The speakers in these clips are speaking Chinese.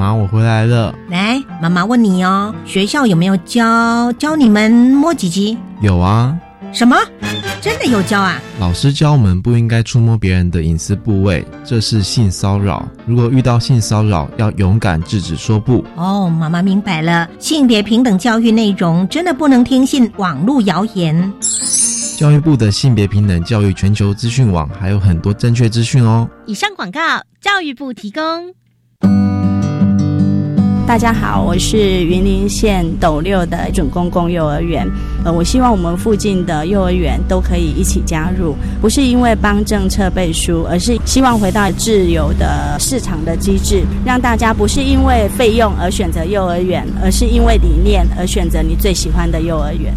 妈，我回来了。来，妈妈问你哦，学校有没有教教你们摸几级？有啊。什么？真的有教啊？老师教我们不应该触摸别人的隐私部位，这是性骚扰。如果遇到性骚扰，要勇敢制止，说不。哦，妈妈明白了。性别平等教育内容真的不能听信网络谣言。教育部的性别平等教育全球资讯网还有很多正确资讯哦。以上广告，教育部提供。大家好，我是云林县斗六的准公共幼儿园。呃，我希望我们附近的幼儿园都可以一起加入，不是因为帮政策背书，而是希望回到自由的市场的机制，让大家不是因为费用而选择幼儿园，而是因为理念而选择你最喜欢的幼儿园。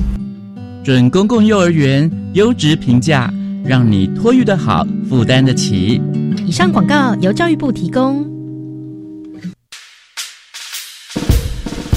准公共幼儿园优质评价，让你托育的好，负担得起。以上广告由教育部提供。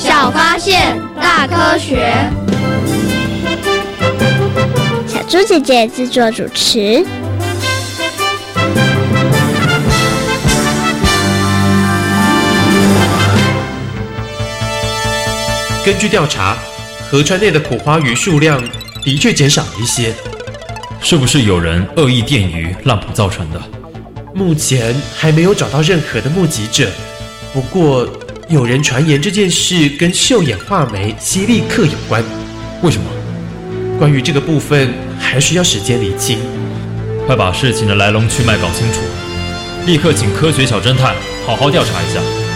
小发现，大科学。小猪姐姐制作主持。根据调查，河川内的苦花鱼数量的确减少了一些。是不是有人恶意电鱼滥捕造成的？目前还没有找到任何的目击者。不过。有人传言这件事跟秀眼画眉犀利克有关，为什么？关于这个部分还需要时间理清。快把事情的来龙去脉搞清楚，立刻请科学小侦探好好调查一下。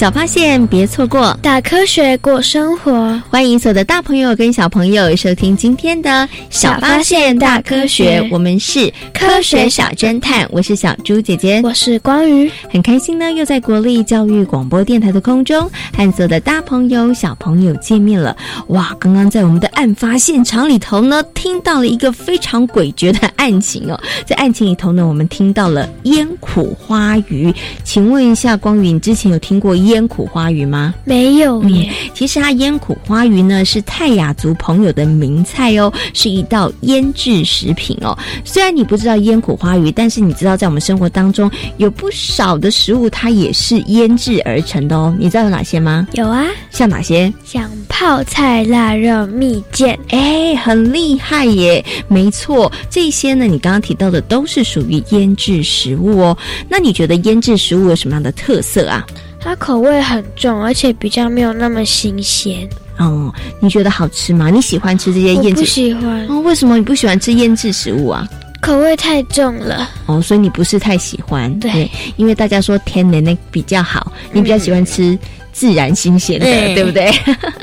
小发现，别错过大科学过生活。欢迎所有的大朋友跟小朋友收听今天的小发现大科学。我们是科学小侦探，我是小猪姐姐，我是光宇，很开心呢，又在国立教育广播电台的空中和所有的大朋友、小朋友见面了。哇，刚刚在我们的案发现场里头呢，听到了一个非常诡谲的案情哦。在案情里头呢，我们听到了烟苦花鱼。请问一下，光宇，你之前有听过？烟苦花鱼吗？没有耶。其实它烟苦花鱼呢是泰雅族朋友的名菜哦，是一道腌制食品哦。虽然你不知道烟苦花鱼，但是你知道在我们生活当中有不少的食物它也是腌制而成的哦。你知道有哪些吗？有啊，像哪些？像泡菜、腊肉、蜜饯。哎，很厉害耶！没错，这些呢你刚刚提到的都是属于腌制食物哦。那你觉得腌制食物有什么样的特色啊？它口味很重，而且比较没有那么新鲜。哦，你觉得好吃吗？你喜欢吃这些腌制？不喜欢。哦，为什么你不喜欢吃腌制食物啊？口味太重了。哦，所以你不是太喜欢。对，因为大家说甜的那比较好，你比较喜欢吃自然新鲜的，对不对？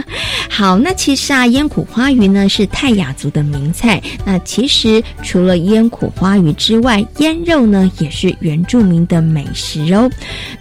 好，那其实啊，烟苦花鱼呢是泰雅族的名菜。那其实除了腌苦花鱼之外，腌肉呢也是原住民的美食哦。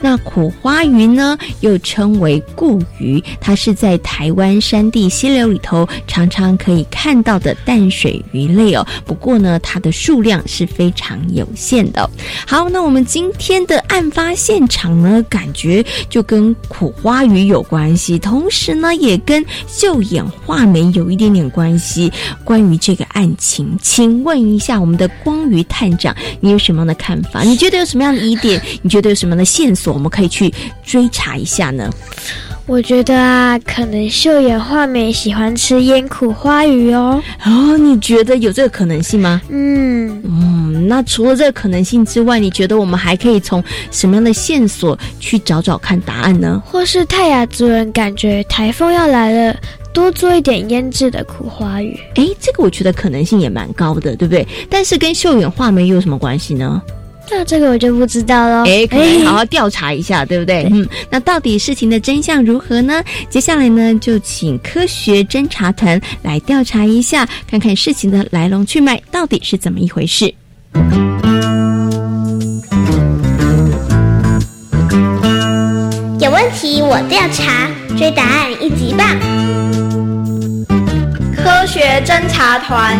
那苦花鱼呢又称为固鱼，它是在台湾山地溪流里头常常可以看到的淡水鱼类哦。不过呢，它的数量是非常有限的。好，那我们今天的案发现场呢，感觉就跟苦花鱼有关系，同时呢也跟秀眼画眉有一点点关系。关于这个案情，请问一下我们的光鱼探长，你有什么样的看法？你觉得有什么样的疑点？你觉得有什么样的线索，我们可以去追查一下呢？我觉得啊，可能秀眼画眉喜欢吃腌苦花鱼哦。哦，你觉得有这个可能性吗？嗯嗯，那除了这个可能性之外，你觉得我们还可以从什么样的线索去找找看答案呢？或是泰雅族人感觉台风要来了，多做一点腌制的苦花鱼。哎，这个我觉得可能性也蛮高的，对不对？但是跟秀眼画眉又有什么关系呢？那这个我就不知道喽。哎，可以好好调查一下，对不对？嗯，那到底事情的真相如何呢？接下来呢，就请科学侦查团来调查一下，看看事情的来龙去脉到底是怎么一回事。有问题我调查，追答案一级棒！科学侦查团。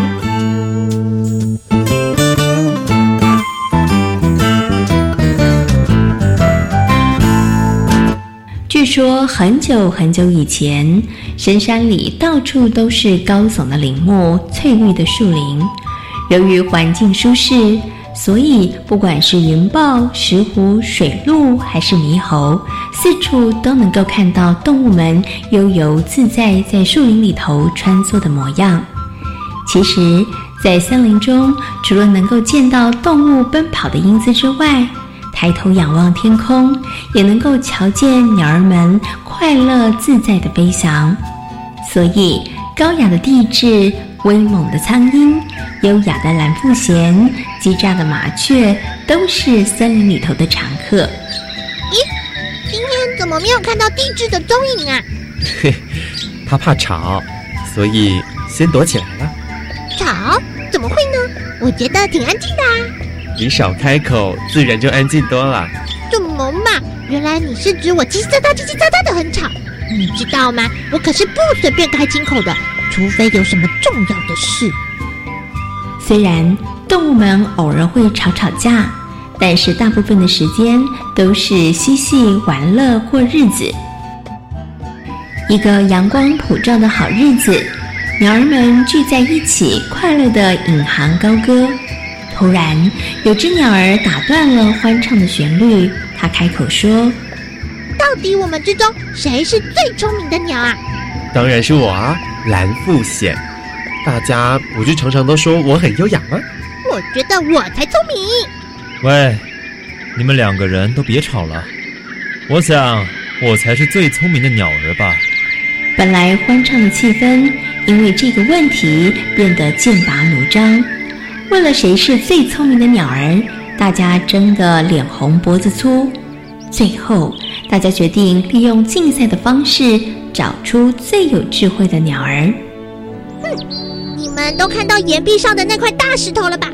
说很久很久以前，深山里到处都是高耸的林木、翠绿的树林。由于环境舒适，所以不管是云豹、石虎、水鹿，还是猕猴，四处都能够看到动物们悠游自在在树林里头穿梭的模样。其实，在森林中，除了能够见到动物奔跑的英姿之外，抬头仰望天空，也能够瞧见鸟儿们快乐自在的飞翔。所以，高雅的地质、威猛的苍鹰、优雅的蓝腹鹇、叽喳的麻雀，都是森林里头的常客。咦，今天怎么没有看到地质的踪影啊？嘿，他怕吵，所以先躲起来了。吵？怎么会呢？我觉得挺安静的啊。你少开口，自然就安静多了。怎么嘛？原来你是指我叽叽喳喳、叽叽喳喳的很吵。你知道吗？我可是不随便开金口的，除非有什么重要的事。虽然动物们偶尔会吵吵架，但是大部分的时间都是嬉戏玩乐过日子。一个阳光普照的好日子，鸟儿们聚在一起，快乐的引吭高歌。突然，有只鸟儿打断了欢唱的旋律。它开口说：“到底我们之中谁是最聪明的鸟啊？”“当然是我啊，蓝腹鹇。大家不是常常都说我很优雅吗？”“我觉得我才聪明。”“喂，你们两个人都别吵了。我想我才是最聪明的鸟儿吧。”本来欢唱的气氛，因为这个问题变得剑拔弩张。为了谁是最聪明的鸟儿，大家争得脸红脖子粗。最后，大家决定利用竞赛的方式，找出最有智慧的鸟儿。哼，你们都看到岩壁上的那块大石头了吧？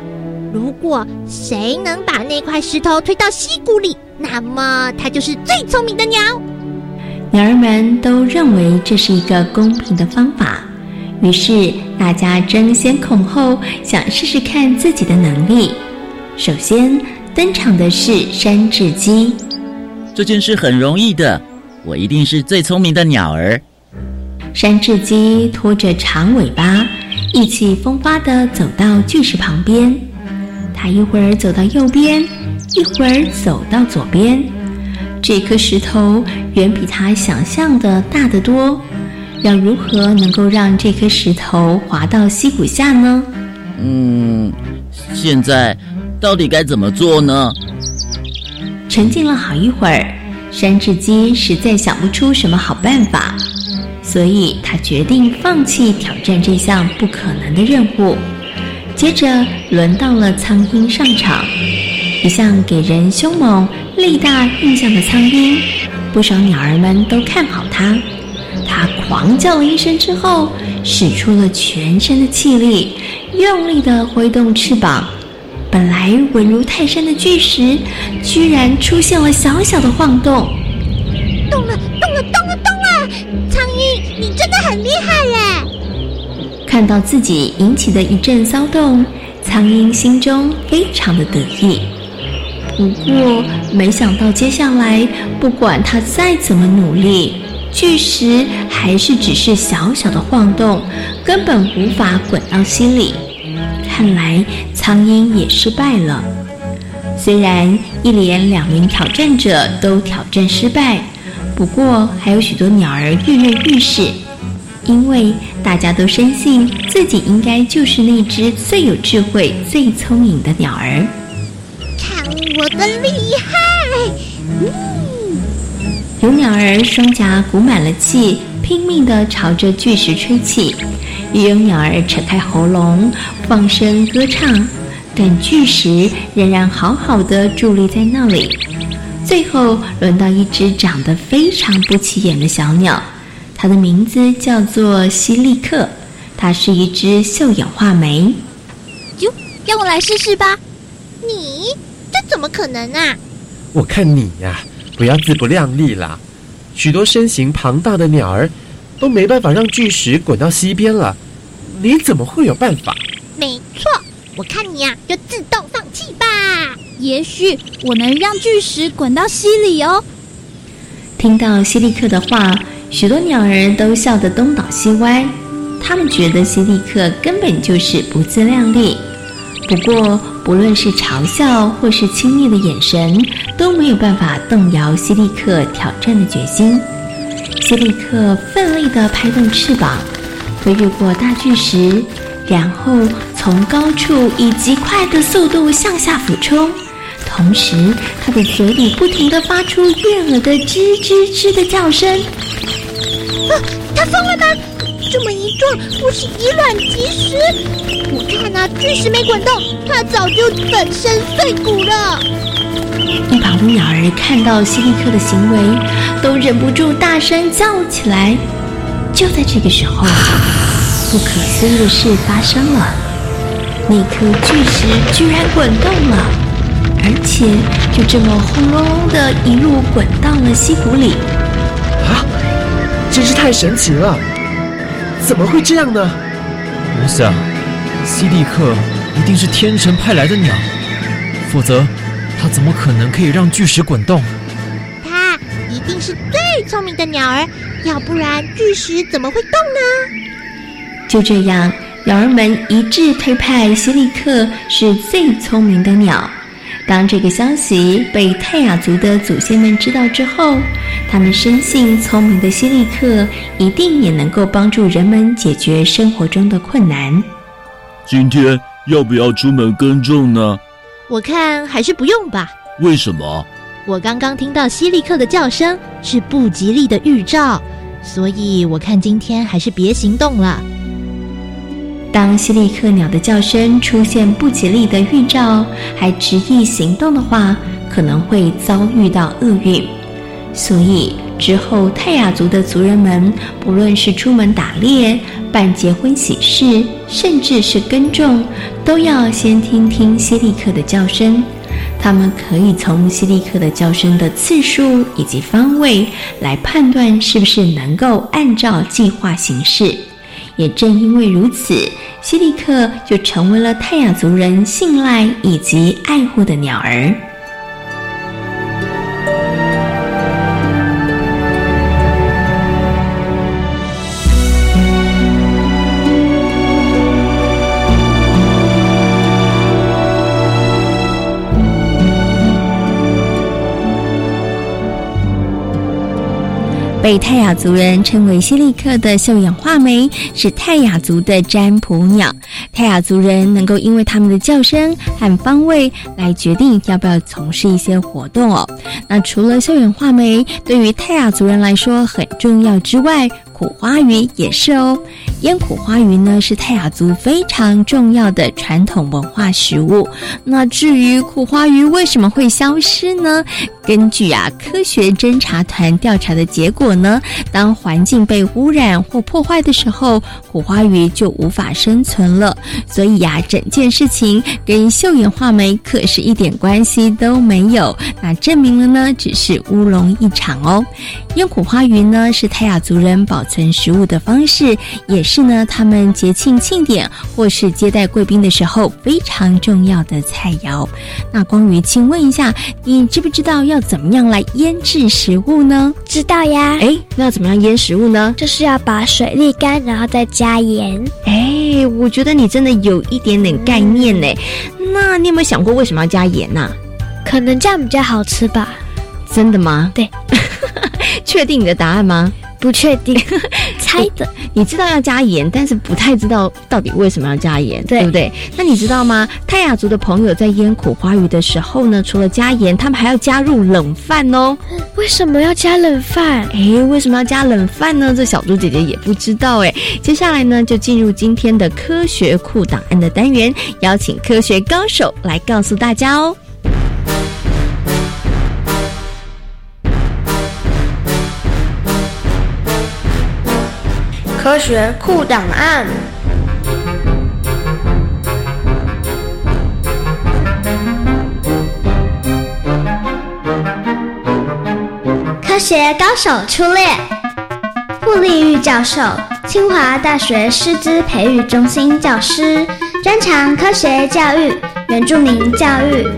如果谁能把那块石头推到溪谷里，那么它就是最聪明的鸟。鸟儿们都认为这是一个公平的方法。于是大家争先恐后，想试试看自己的能力。首先登场的是山雉鸡。这件事很容易的，我一定是最聪明的鸟儿。山雉鸡拖着长尾巴，意气风发地走到巨石旁边。它一会儿走到右边，一会儿走到左边。这颗石头远比它想象的大得多。要如何能够让这颗石头滑到溪谷下呢？嗯，现在到底该怎么做呢？沉静了好一会儿，山雉鸡实在想不出什么好办法，所以他决定放弃挑战这项不可能的任务。接着轮到了苍鹰上场，一向给人凶猛力大印象的苍鹰。不少鸟儿们都看好它。它狂叫了一声之后，使出了全身的气力，用力的挥动翅膀。本来稳如泰山的巨石，居然出现了小小的晃动。动了，动了，动了，动了！苍鹰，你真的很厉害耶！看到自己引起的一阵骚动，苍鹰心中非常的得意。不过，没想到接下来，不管它再怎么努力，巨石还是只是小小的晃动，根本无法滚到溪里。看来苍蝇也失败了。虽然一连两名挑战者都挑战失败，不过还有许多鸟儿跃跃欲试，因为大家都深信自己应该就是那只最有智慧、最聪明的鸟儿。看我的厉害！有鸟儿双颊鼓满了气，拼命地朝着巨石吹气。也有鸟儿扯开喉咙放声歌唱，但巨石仍然好好的伫立在那里。最后轮到一只长得非常不起眼的小鸟，它的名字叫做西利克，它是一只绣眼画眉。哟，让我来试试吧。你这怎么可能啊？我看你呀，不要自不量力啦。许多身形庞大的鸟儿。都没办法让巨石滚到溪边了，你怎么会有办法？没错，我看你呀，就自动放弃吧。也许我能让巨石滚到溪里哦。听到西利克的话，许多鸟儿都笑得东倒西歪。他们觉得西利克根本就是不自量力。不过，不论是嘲笑或是轻蔑的眼神，都没有办法动摇希利克挑战的决心。希利克奋力地拍动翅膀，飞越过大巨石，然后从高处以极快的速度向下俯冲，同时他的嘴里不停地发出悦耳的吱吱吱的叫声。啊，他疯了吗？这么一撞，不是以卵击石？我看那巨石没滚动，它早就粉身碎骨了。一旁的鸟儿看到希利克的行为，都忍不住大声叫起来。就在这个时候，不可思议的事发生了：那颗巨石居然滚动了，而且就这么轰隆隆的一路滚到了溪谷里。啊，真是太神奇了！怎么会这样呢？我想，西利克一定是天神派来的鸟，否则。他怎么可能可以让巨石滚动？他一定是最聪明的鸟儿，要不然巨石怎么会动呢？就这样，鸟儿们一致推派西利克是最聪明的鸟。当这个消息被泰雅族的祖先们知道之后，他们深信聪明的希利克一定也能够帮助人们解决生活中的困难。今天要不要出门耕种呢？我看还是不用吧。为什么？我刚刚听到希利克的叫声是不吉利的预兆，所以我看今天还是别行动了。当希利克鸟的叫声出现不吉利的预兆，还执意行动的话，可能会遭遇到厄运。所以之后泰雅族的族人们，不论是出门打猎，办结婚喜事，甚至是耕种，都要先听听希利克的叫声。他们可以从希利克的叫声的次数以及方位来判断是不是能够按照计划行事。也正因为如此，希利克就成为了泰雅族人信赖以及爱护的鸟儿。被泰雅族人称为希利克的绣眼画眉是泰雅族的占卜鸟。泰雅族人能够因为它们的叫声和方位来决定要不要从事一些活动哦。那除了绣眼画眉对于泰雅族人来说很重要之外，苦花鱼也是哦。腌苦花鱼呢是泰雅族非常重要的传统文化食物。那至于苦花鱼为什么会消失呢？根据啊科学侦查团调查的结果呢，当环境被污染或破坏的时候，苦花鱼就无法生存了。所以呀，整件事情跟秀眼画眉可是一点关系都没有。那证明了呢，只是乌龙一场哦。腌苦花鱼呢是泰雅族人保存食物的方式，也是呢他们节庆庆典或是接待贵宾的时候非常重要的菜肴。那光宇，请问一下，你知不知道要怎么样来腌制食物呢？知道呀。哎，那要怎么样腌食物呢？就是要把水沥干，然后再加盐。哎，我觉得你真的有一点点概念呢。那你有没有想过为什么要加盐呢？可能这样比较好吃吧。真的吗？对。确定你的答案吗？不确定，猜的。你知道要加盐，但是不太知道到底为什么要加盐，对不对？那你知道吗？泰雅族的朋友在腌苦花鱼的时候呢，除了加盐，他们还要加入冷饭哦。为什么要加冷饭？哎，为什么要加冷饭呢？这小猪姐姐也不知道哎。接下来呢，就进入今天的科学库档案的单元，邀请科学高手来告诉大家哦。科学库档案。科学高手出列，傅立玉教授，清华大学师资培育中心教师，专长科学教育、原住民教育。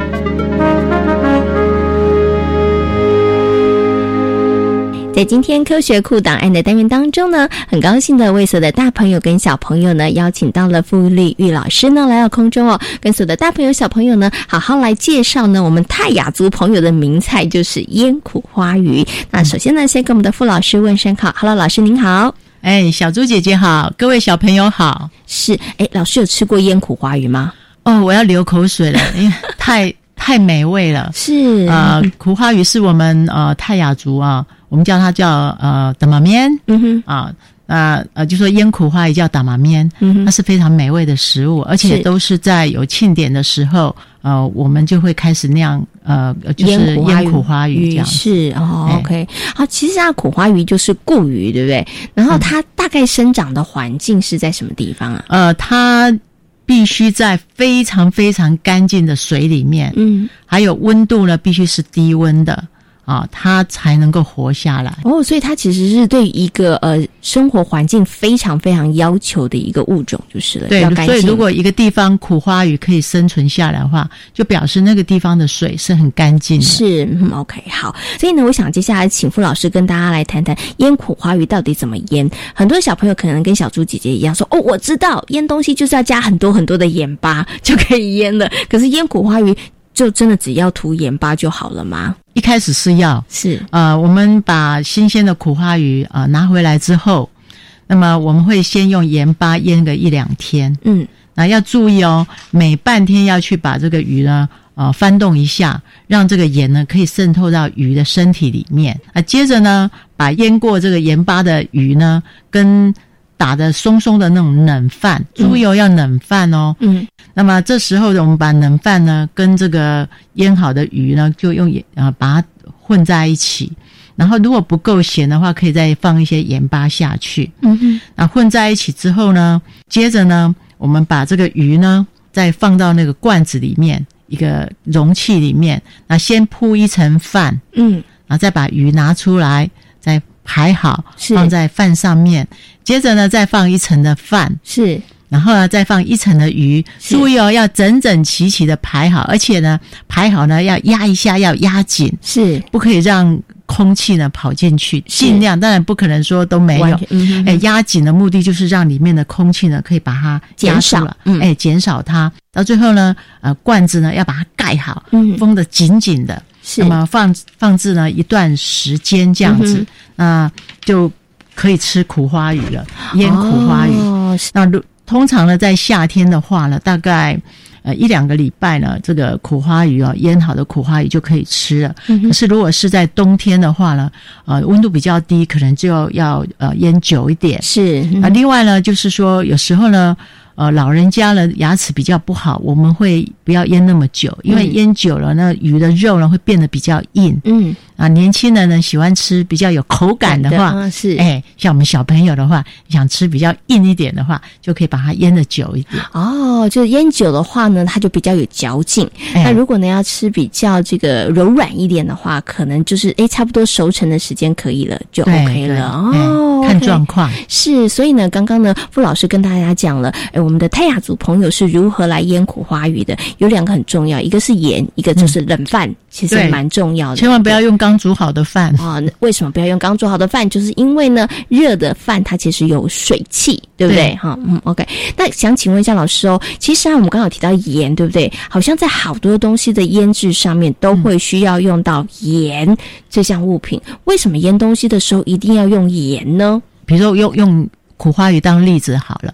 在今天科学库档案的单元当中呢，很高兴的为所有的大朋友跟小朋友呢，邀请到了傅立玉老师呢来到空中哦，跟所有的大朋友小朋友呢，好好来介绍呢我们泰雅族朋友的名菜，就是腌苦花鱼。那首先呢，先跟我们的傅老师问声好，Hello，老师您好。哎，小猪姐姐好，各位小朋友好。是，哎，老师有吃过腌苦花鱼吗？哦，我要流口水了，因为太太美味了。是，呃，苦花鱼是我们呃泰雅族啊。我们叫它叫呃打马面，嗯哼。啊，那呃就说腌苦花也叫打马面，嗯它是非常美味的食物，而且都是在有庆典的时候，呃，我们就会开始酿呃就是腌苦花鱼这样。是哦，OK，好，其实啊苦花鱼就是固鱼，对不对？然后它大概生长的环境是在什么地方啊？呃，它必须在非常非常干净的水里面，嗯，还有温度呢必须是低温的。啊，它才能够活下来哦，所以它其实是对一个呃生活环境非常非常要求的一个物种，就是了。对，所以如果一个地方苦花鱼可以生存下来的话，就表示那个地方的水是很干净的。是，OK，好。所以呢，我想接下来请傅老师跟大家来谈谈腌苦花鱼到底怎么腌。很多小朋友可能跟小猪姐姐一样说：“哦，我知道腌东西就是要加很多很多的盐巴就可以腌了。”可是腌苦花鱼。就真的只要涂盐巴就好了吗？一开始是要是呃，我们把新鲜的苦花鱼啊拿回来之后，那么我们会先用盐巴腌个一两天。嗯，那要注意哦，每半天要去把这个鱼呢呃翻动一下，让这个盐呢可以渗透到鱼的身体里面。啊，接着呢，把腌过这个盐巴的鱼呢跟打的松松的那种冷饭，猪油要冷饭哦。嗯，那么这时候呢，我们把冷饭呢跟这个腌好的鱼呢，就用盐啊把它混在一起。然后如果不够咸的话，可以再放一些盐巴下去。嗯嗯，那混在一起之后呢，接着呢，我们把这个鱼呢再放到那个罐子里面，一个容器里面。那先铺一层饭，嗯，然后再把鱼拿出来，再排好，放在饭上面。接着呢，再放一层的饭，是，然后呢，再放一层的鱼。注意哦，要整整齐齐的排好，而且呢，排好呢要压一下，要压紧，是，不可以让空气呢跑进去。尽量，当然不可能说都没有。哎，压紧的目的就是让里面的空气呢可以把它减少了，哎，减少它。到最后呢，呃，罐子呢要把它盖好，嗯，封得紧紧的。是，那么放放置呢一段时间这样子，那就。可以吃苦花鱼了，腌苦花鱼。那通常呢，在夏天的话呢，大概呃一两个礼拜呢，这个苦花鱼哦，腌好的苦花鱼就可以吃了。可是如果是在冬天的话呢，呃，温度比较低，可能就要呃腌久一点。是啊，另外呢，就是说有时候呢。呃，老人家呢牙齿比较不好，我们会不要腌那么久，因为腌久了，那鱼的肉呢会变得比较硬。嗯啊，年轻人呢喜欢吃比较有口感的话，是哎，像我们小朋友的话，想吃比较硬一点的话，就可以把它腌的久一点。哦，就是腌久的话呢，它就比较有嚼劲。那如果呢要吃比较这个柔软一点的话，可能就是哎差不多熟成的时间可以了，就 OK 了哦。看状况是，所以呢，刚刚呢傅老师跟大家讲了，哎。我们的泰雅族朋友是如何来腌苦花鱼的？有两个很重要，一个是盐，一个就是冷饭，其实蛮重要的。千万不要用刚煮好的饭啊！为什么不要用刚煮好的饭？就是因为呢，热的饭它其实有水汽，对不对？哈，嗯，OK。那想请问一下老师哦，其实啊，我们刚好提到盐，对不对？好像在好多东西的腌制上面都会需要用到盐这项物品。为什么腌东西的时候一定要用盐呢？比如说用用。苦花鱼当例子好了，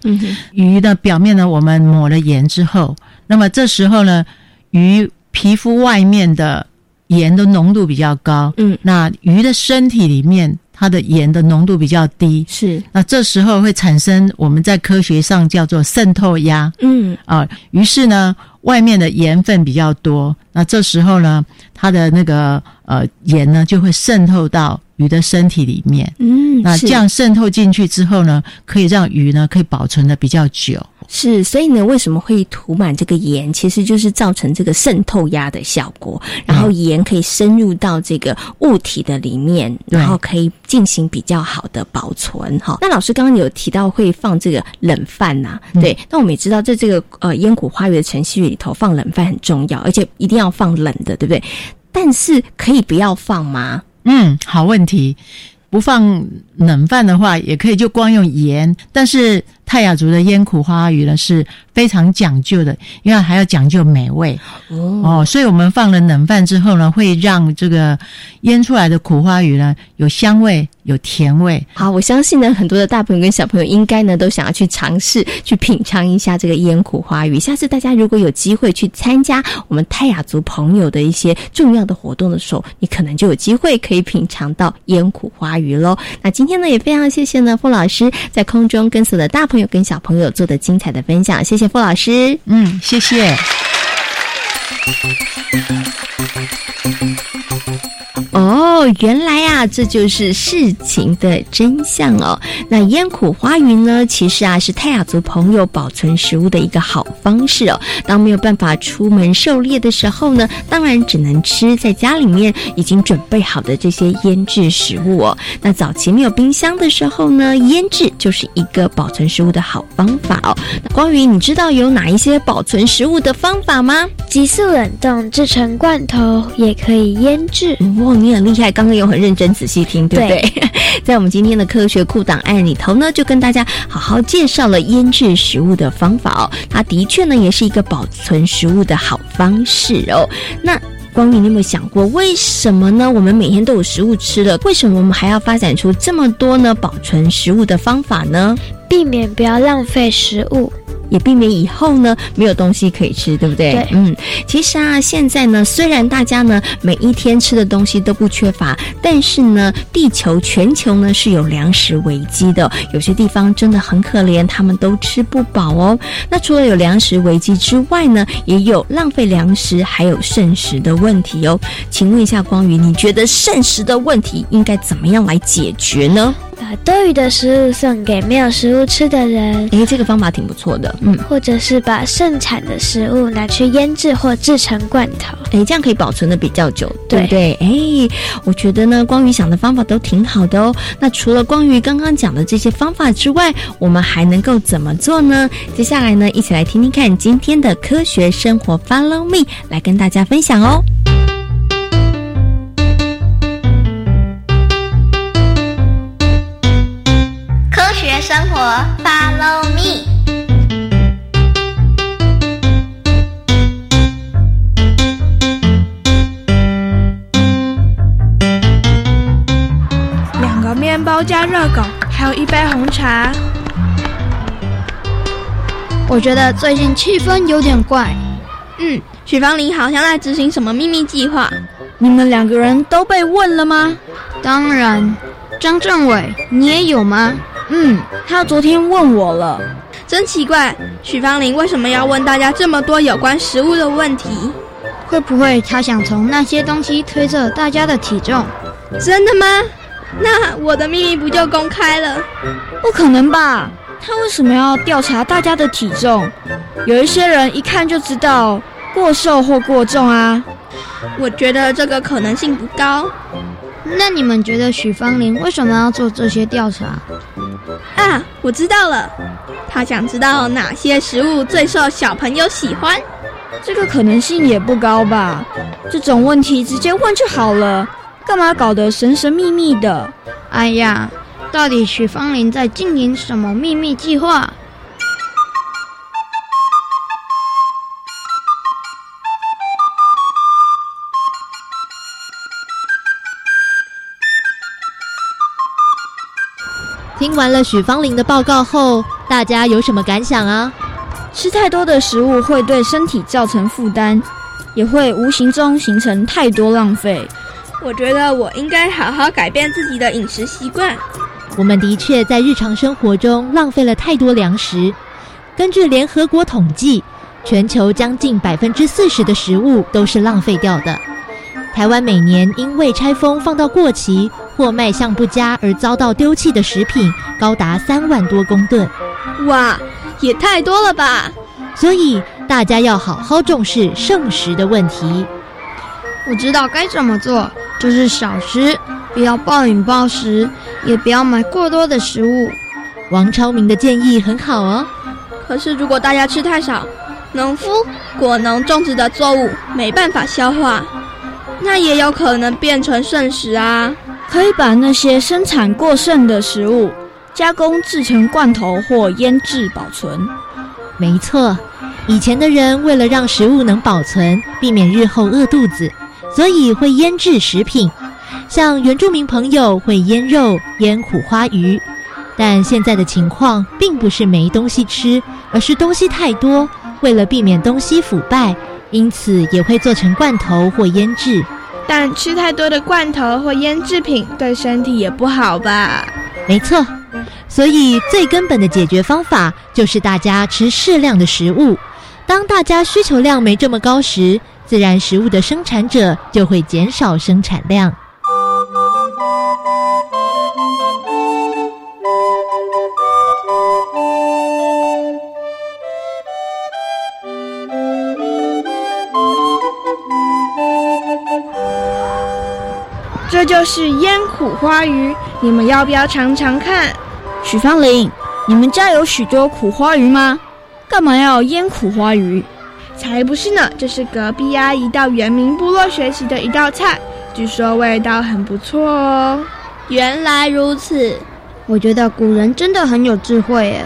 鱼的表面呢，我们抹了盐之后，那么这时候呢，鱼皮肤外面的盐的浓度比较高，嗯，那鱼的身体里面它的盐的浓度比较低，是，那这时候会产生我们在科学上叫做渗透压，嗯。啊，于是呢，外面的盐分比较多，那这时候呢，它的那个呃盐呢就会渗透到。鱼的身体里面，嗯，那这样渗透进去之后呢，可以让鱼呢可以保存的比较久。是，所以呢，为什么会涂满这个盐？其实就是造成这个渗透压的效果，然后盐可以深入到这个物体的里面，然后可以进行比较好的保存。哈，那老师刚刚有提到会放这个冷饭呐，对，那我们也知道在这个呃烟苦花园的程序里头放冷饭很重要，而且一定要放冷的，对不对？但是可以不要放吗？嗯，好问题。不放冷饭的话，也可以就光用盐。但是泰雅族的腌苦花鱼呢是非常讲究的，因为还要讲究美味哦。所以我们放了冷饭之后呢，会让这个腌出来的苦花鱼呢有香味。有甜味，好，我相信呢，很多的大朋友跟小朋友应该呢都想要去尝试去品尝一下这个腌苦花鱼。下次大家如果有机会去参加我们泰雅族朋友的一些重要的活动的时候，你可能就有机会可以品尝到腌苦花鱼喽。那今天呢，也非常谢谢呢傅老师在空中跟所有的大朋友跟小朋友做的精彩的分享，谢谢傅老师。嗯，谢谢。哦，原来啊，这就是事情的真相哦。那腌苦花鱼呢，其实啊是泰雅族朋友保存食物的一个好方式哦。当没有办法出门狩猎的时候呢，当然只能吃在家里面已经准备好的这些腌制食物哦。那早期没有冰箱的时候呢，腌制就是一个保存食物的好方法哦。那光宇，你知道有哪一些保存食物的方法吗？急速冷冻制成罐头也可以腌制。哇，你很厉害！刚刚有很认真仔细听，对不对？在我们今天的科学库档案里头呢，就跟大家好好介绍了腌制食物的方法哦。它的确呢，也是一个保存食物的好方式哦。那光明，你有没有想过，为什么呢？我们每天都有食物吃了，为什么我们还要发展出这么多呢保存食物的方法呢？避免不要浪费食物。也避免以后呢没有东西可以吃，对不对？对，嗯，其实啊，现在呢，虽然大家呢每一天吃的东西都不缺乏，但是呢，地球全球呢是有粮食危机的，有些地方真的很可怜，他们都吃不饱哦。那除了有粮食危机之外呢，也有浪费粮食还有剩食的问题哦。请问一下光宇，你觉得剩食的问题应该怎么样来解决呢？把多余的食物送给没有食物吃的人。诶，这个方法挺不错的。嗯，或者是把盛产的食物拿去腌制或制成罐头。诶，这样可以保存的比较久，对不对？诶，我觉得呢，光宇想的方法都挺好的哦。那除了光宇刚刚讲的这些方法之外，我们还能够怎么做呢？接下来呢，一起来听听看今天的科学生活，Follow me，来跟大家分享哦。活，Follow me。两个面包加热狗，还有一杯红茶。我觉得最近气氛有点怪，嗯，许芳林好像在执行什么秘密计划。你们两个人都被问了吗？当然。张政委，你也有吗？嗯，他昨天问我了。真奇怪，许芳玲为什么要问大家这么多有关食物的问题？会不会他想从那些东西推测大家的体重？真的吗？那我的秘密不就公开了？不可能吧？他为什么要调查大家的体重？有一些人一看就知道过瘦或过重啊。我觉得这个可能性不高。那你们觉得许芳玲为什么要做这些调查？啊，我知道了，他想知道哪些食物最受小朋友喜欢。这个可能性也不高吧？这种问题直接问就好了，干嘛搞得神神秘秘的？哎呀，到底许芳林在经营什么秘密计划？听完了许芳玲的报告后，大家有什么感想啊？吃太多的食物会对身体造成负担，也会无形中形成太多浪费。我觉得我应该好好改变自己的饮食习惯。我们的确在日常生活中浪费了太多粮食。根据联合国统计，全球将近百分之四十的食物都是浪费掉的。台湾每年因未拆封放到过期。或卖相不佳而遭到丢弃的食品高达三万多公吨，哇，也太多了吧！所以大家要好好重视剩食的问题。我知道该怎么做，就是少食，不要暴饮暴食，也不要买过多的食物。王超明的建议很好哦。可是如果大家吃太少，农夫果农种植的作物没办法消化，那也有可能变成剩食啊。可以把那些生产过剩的食物加工制成罐头或腌制保存。没错，以前的人为了让食物能保存，避免日后饿肚子，所以会腌制食品。像原住民朋友会腌肉、腌苦花鱼。但现在的情况并不是没东西吃，而是东西太多，为了避免东西腐败，因此也会做成罐头或腌制。但吃太多的罐头或腌制品对身体也不好吧？没错，所以最根本的解决方法就是大家吃适量的食物。当大家需求量没这么高时，自然食物的生产者就会减少生产量。这就是腌苦花鱼，你们要不要尝尝看？许芳玲，你们家有许多苦花鱼吗？干嘛要腌苦花鱼？才不是呢，这是隔壁阿姨到原民部落学习的一道菜，据说味道很不错哦。原来如此，我觉得古人真的很有智慧耶，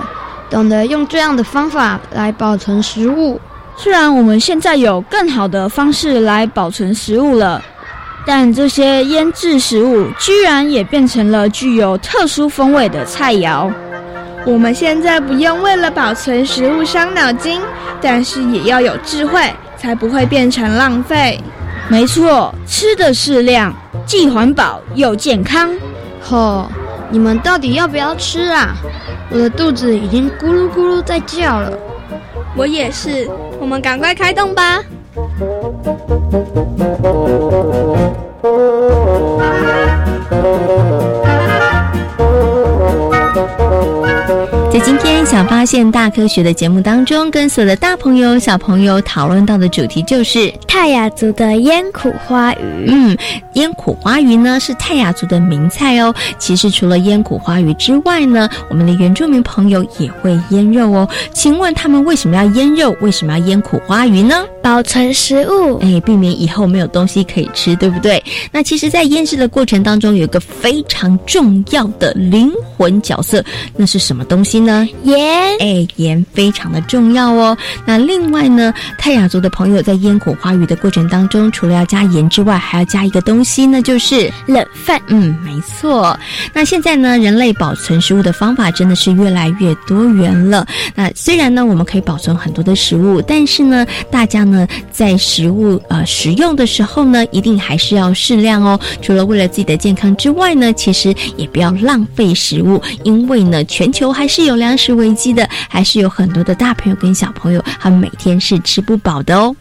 懂得用这样的方法来保存食物。虽然我们现在有更好的方式来保存食物了。但这些腌制食物居然也变成了具有特殊风味的菜肴。我们现在不用为了保存食物伤脑筋，但是也要有智慧，才不会变成浪费。没错，吃的适量，既环保又健康。吼，你们到底要不要吃啊？我的肚子已经咕噜咕噜在叫了。我也是，我们赶快开动吧。天想发现大科学的节目当中，跟所有的大朋友、小朋友讨论到的主题就是泰雅族的腌苦花鱼。嗯，腌苦花鱼呢是泰雅族的名菜哦。其实除了腌苦花鱼之外呢，我们的原住民朋友也会腌肉哦。请问他们为什么要腌肉？为什么要腌苦花鱼呢？保存食物，哎，避免以后没有东西可以吃，对不对？那其实，在腌制的过程当中，有一个非常重要的灵魂角色，那是什么东西呢？腌。盐，哎，盐非常的重要哦。那另外呢，泰雅族的朋友在腌苦花鱼的过程当中，除了要加盐之外，还要加一个东西，那就是冷饭。嗯，没错。那现在呢，人类保存食物的方法真的是越来越多元了。那虽然呢，我们可以保存很多的食物，但是呢，大家呢在食物呃食用的时候呢，一定还是要适量哦。除了为了自己的健康之外呢，其实也不要浪费食物，因为呢，全球还是有粮食危机的，还是有很多的大朋友跟小朋友，他们每天是吃不饱的哦。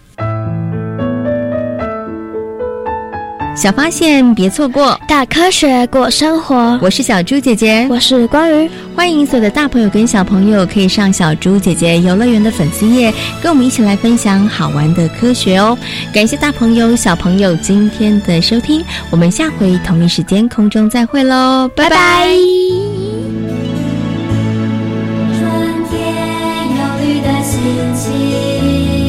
小发现，别错过大科学过生活。我是小猪姐姐，我是光鱼。欢迎所有的大朋友跟小朋友可以上小猪姐姐游乐园的粉丝页，跟我们一起来分享好玩的科学哦。感谢大朋友、小朋友今天的收听，我们下回同一时间空中再会喽，拜拜。